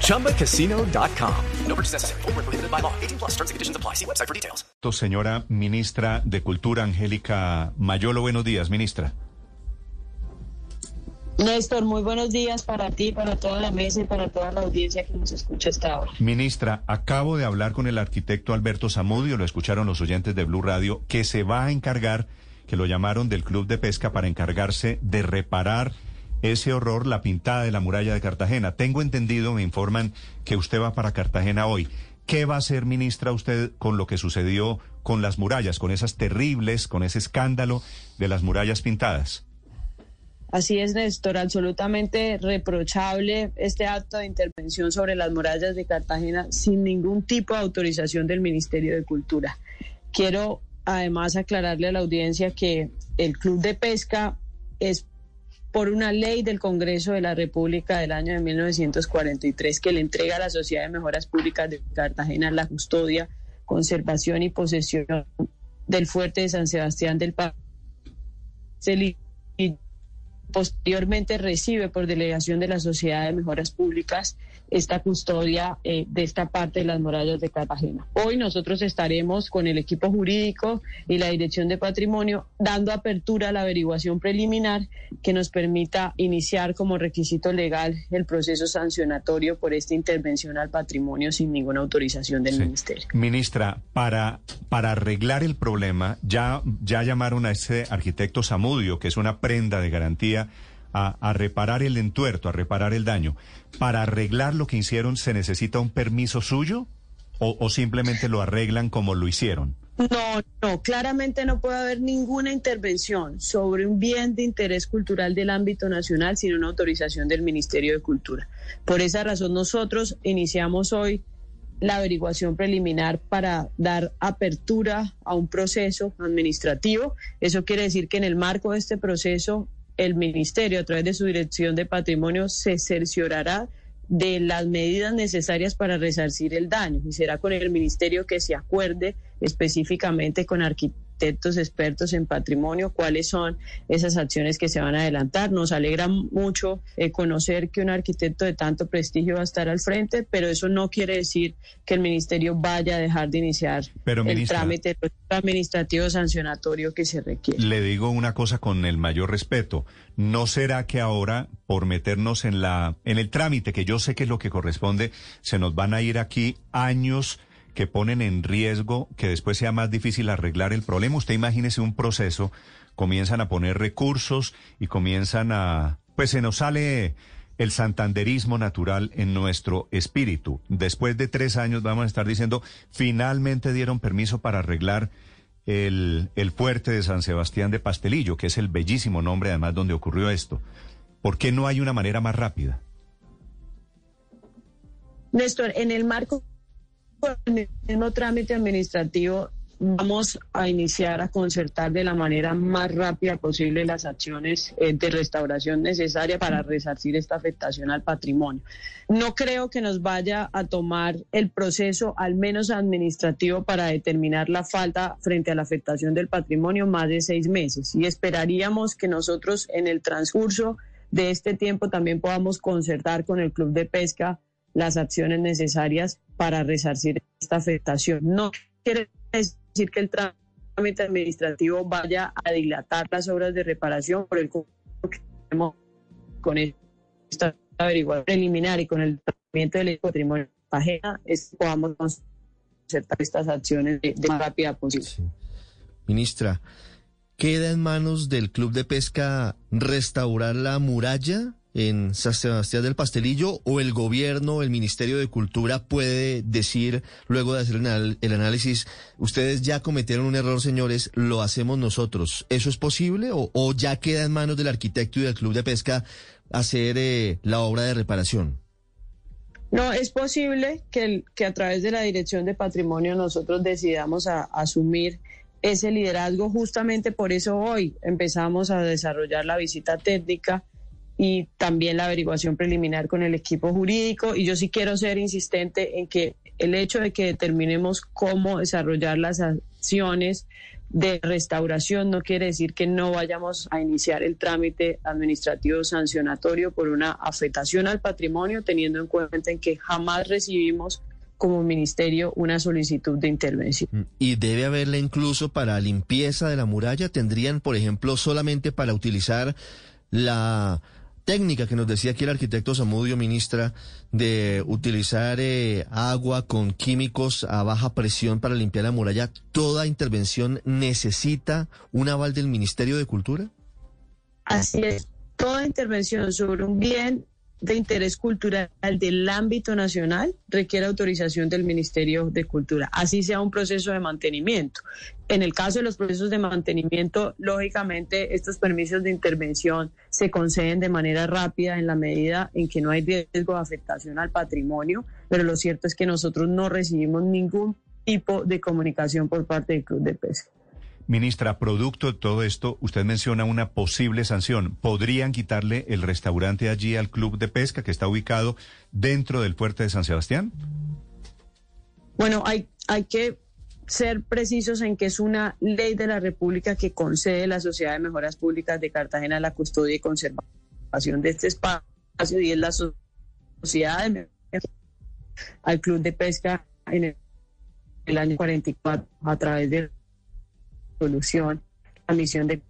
ChumbaCasino.com. No purchase necessary. Full prohibited by law. 18 plus terms and conditions apply. See website for details. Señora Ministra de Cultura, Angélica Mayolo, buenos días, ministra. Néstor, muy buenos días para ti, para toda la mesa y para toda la audiencia que nos escucha hasta ahora. Ministra, acabo de hablar con el arquitecto Alberto Zamudio, lo escucharon los oyentes de Blue Radio, que se va a encargar, que lo llamaron del Club de Pesca para encargarse de reparar ese horror, la pintada de la muralla de Cartagena. Tengo entendido, me informan, que usted va para Cartagena hoy. ¿Qué va a hacer, ministra, usted con lo que sucedió con las murallas, con esas terribles, con ese escándalo de las murallas pintadas? Así es, Néstor, absolutamente reprochable este acto de intervención sobre las murallas de Cartagena sin ningún tipo de autorización del Ministerio de Cultura. Quiero además aclararle a la audiencia que el Club de Pesca es por una ley del Congreso de la República del año de 1943 que le entrega a la Sociedad de Mejoras Públicas de Cartagena la custodia, conservación y posesión del fuerte de San Sebastián del Paz posteriormente recibe por delegación de la Sociedad de Mejoras Públicas esta custodia eh, de esta parte de las murallas de Cartagena. Hoy nosotros estaremos con el equipo jurídico y la Dirección de Patrimonio dando apertura a la averiguación preliminar que nos permita iniciar como requisito legal el proceso sancionatorio por esta intervención al patrimonio sin ninguna autorización del Ministerio. Ministra, para, para arreglar el problema, ya, ya llamaron a ese arquitecto Samudio, que es una prenda de garantía a, reparar el entuerto, a reparar el daño. ¿Para arreglar lo que hicieron se necesita un permiso suyo o, simplemente lo arreglan como lo hicieron? No, no, claramente no puede haber ninguna intervención sobre un bien de interés cultural del ámbito nacional sin una autorización del Ministerio de Cultura. Por esa razón nosotros iniciamos hoy la averiguación preliminar para dar apertura a un proceso administrativo. Eso quiere decir que en el marco de este proceso el ministerio, a través de su dirección de patrimonio, se cerciorará de las medidas necesarias para resarcir el daño. Y será con el ministerio que se acuerde específicamente con arquitectos arquitectos expertos en patrimonio cuáles son esas acciones que se van a adelantar. Nos alegra mucho eh, conocer que un arquitecto de tanto prestigio va a estar al frente, pero eso no quiere decir que el ministerio vaya a dejar de iniciar el trámite administrativo sancionatorio que se requiere. Le digo una cosa con el mayor respeto. ¿No será que ahora, por meternos en la en el trámite, que yo sé que es lo que corresponde, se nos van a ir aquí años? Que ponen en riesgo que después sea más difícil arreglar el problema. Usted imagínese un proceso, comienzan a poner recursos y comienzan a, pues se nos sale el santanderismo natural en nuestro espíritu. Después de tres años vamos a estar diciendo, finalmente dieron permiso para arreglar el, el fuerte de San Sebastián de Pastelillo, que es el bellísimo nombre además donde ocurrió esto. ¿Por qué no hay una manera más rápida? Néstor, en el marco el mismo trámite administrativo vamos a iniciar a concertar de la manera más rápida posible las acciones eh, de restauración necesarias para resarcir esta afectación al patrimonio. No creo que nos vaya a tomar el proceso, al menos administrativo, para determinar la falta frente a la afectación del patrimonio más de seis meses. Y esperaríamos que nosotros en el transcurso de este tiempo también podamos concertar con el Club de Pesca las acciones necesarias para resarcir esta afectación. No quiere decir que el trámite administrativo vaya a dilatar las obras de reparación, por el con esta averiguación preliminar y con el tratamiento del patrimonio ajena, es podamos concertar estas acciones de, más rápida posible. Ministra, ¿queda en manos del Club de Pesca restaurar la muralla? En San Sebastián del Pastelillo o el gobierno, el Ministerio de Cultura puede decir, luego de hacer el, análisis, ustedes ya cometieron un error, señores, lo hacemos nosotros. ¿Eso es posible o, ya queda en manos del arquitecto y del club de pesca hacer eh, la obra de reparación? No, es posible que, que a través de la Dirección de Patrimonio nosotros decidamos asumir ese liderazgo. Justamente por eso hoy empezamos a desarrollar la visita técnica y también la averiguación preliminar con el equipo jurídico. Y yo sí quiero ser insistente en que el hecho de que determinemos cómo desarrollar las acciones de restauración no quiere decir que no vayamos a iniciar el trámite administrativo sancionatorio por una afectación al patrimonio, teniendo en cuenta en que jamás recibimos como ministerio una solicitud de intervención. Mm, y debe haberla incluso para limpieza de la muralla. Tendrían, por ejemplo, solamente para utilizar la técnica que nos decía aquí el arquitecto Zamudio, ministra, de utilizar eh, agua con químicos a baja presión para limpiar la muralla, ¿toda intervención necesita un aval del Ministerio de Cultura? Así es, toda intervención sobre un bien de interés cultural del ámbito nacional requiere autorización del Ministerio de Cultura, así sea un proceso de mantenimiento. En el caso de los procesos de mantenimiento, lógicamente estos permisos de intervención se conceden de manera rápida en la medida en que no hay riesgo de afectación al patrimonio, pero lo cierto es que nosotros no recibimos ningún tipo de comunicación por parte del Club de Pesca. Ministra, producto de todo esto, usted menciona una posible sanción. ¿Podrían quitarle el restaurante allí al club de pesca que está ubicado dentro del puerto de San Sebastián? Bueno, hay, hay que ser precisos en que es una ley de la República que concede la Sociedad de Mejoras Públicas de Cartagena la custodia y conservación de este espacio y es la Sociedad de al Club de Pesca en el, el año 44 a través de solución la misión de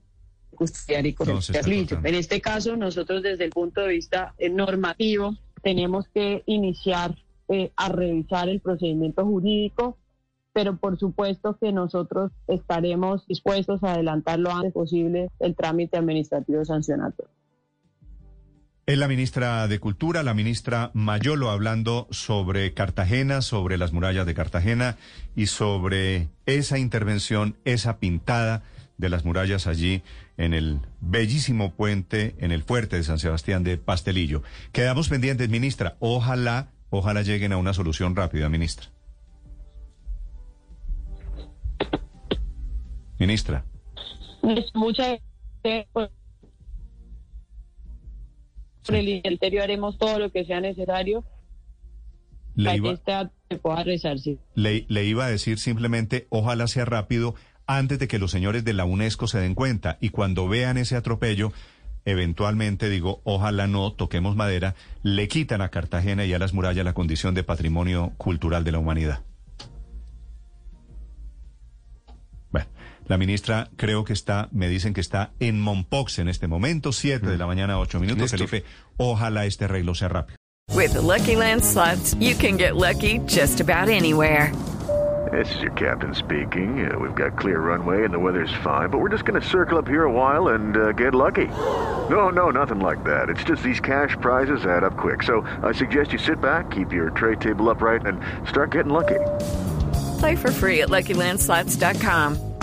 custodiar y corregir En este caso, nosotros desde el punto de vista eh, normativo tenemos que iniciar eh, a revisar el procedimiento jurídico, pero por supuesto que nosotros estaremos dispuestos a adelantar lo antes posible el trámite administrativo sancionatorio. Es la ministra de Cultura, la ministra Mayolo, hablando sobre Cartagena, sobre las murallas de Cartagena y sobre esa intervención, esa pintada de las murallas allí en el bellísimo puente, en el fuerte de San Sebastián de Pastelillo. Quedamos pendientes, ministra. Ojalá, ojalá lleguen a una solución rápida, ministra. Ministra. Muchas gracias sobre el interior haremos todo lo que sea necesario para que se pueda resarcir. Le, le iba a decir simplemente, ojalá sea rápido antes de que los señores de la UNESCO se den cuenta y cuando vean ese atropello, eventualmente digo, ojalá no toquemos madera, le quitan a Cartagena y a las murallas la condición de patrimonio cultural de la humanidad. La ministra creo que está, me dicen que está en Mompox en este momento, 7 de la mañana, 8 minutos. Felipe, ojalá este arreglo sea rápido. With Lucky Land slots, you can get lucky just about anywhere. This is your captain speaking. Uh, we've got clear runway and the weather's fine, but we're just going to circle up here a while and uh, get lucky. No, no, nothing like that. It's just these cash prizes add up quick. So I suggest you sit back, keep your tray table upright, and start getting lucky. Play for free at LuckyLandSlots.com.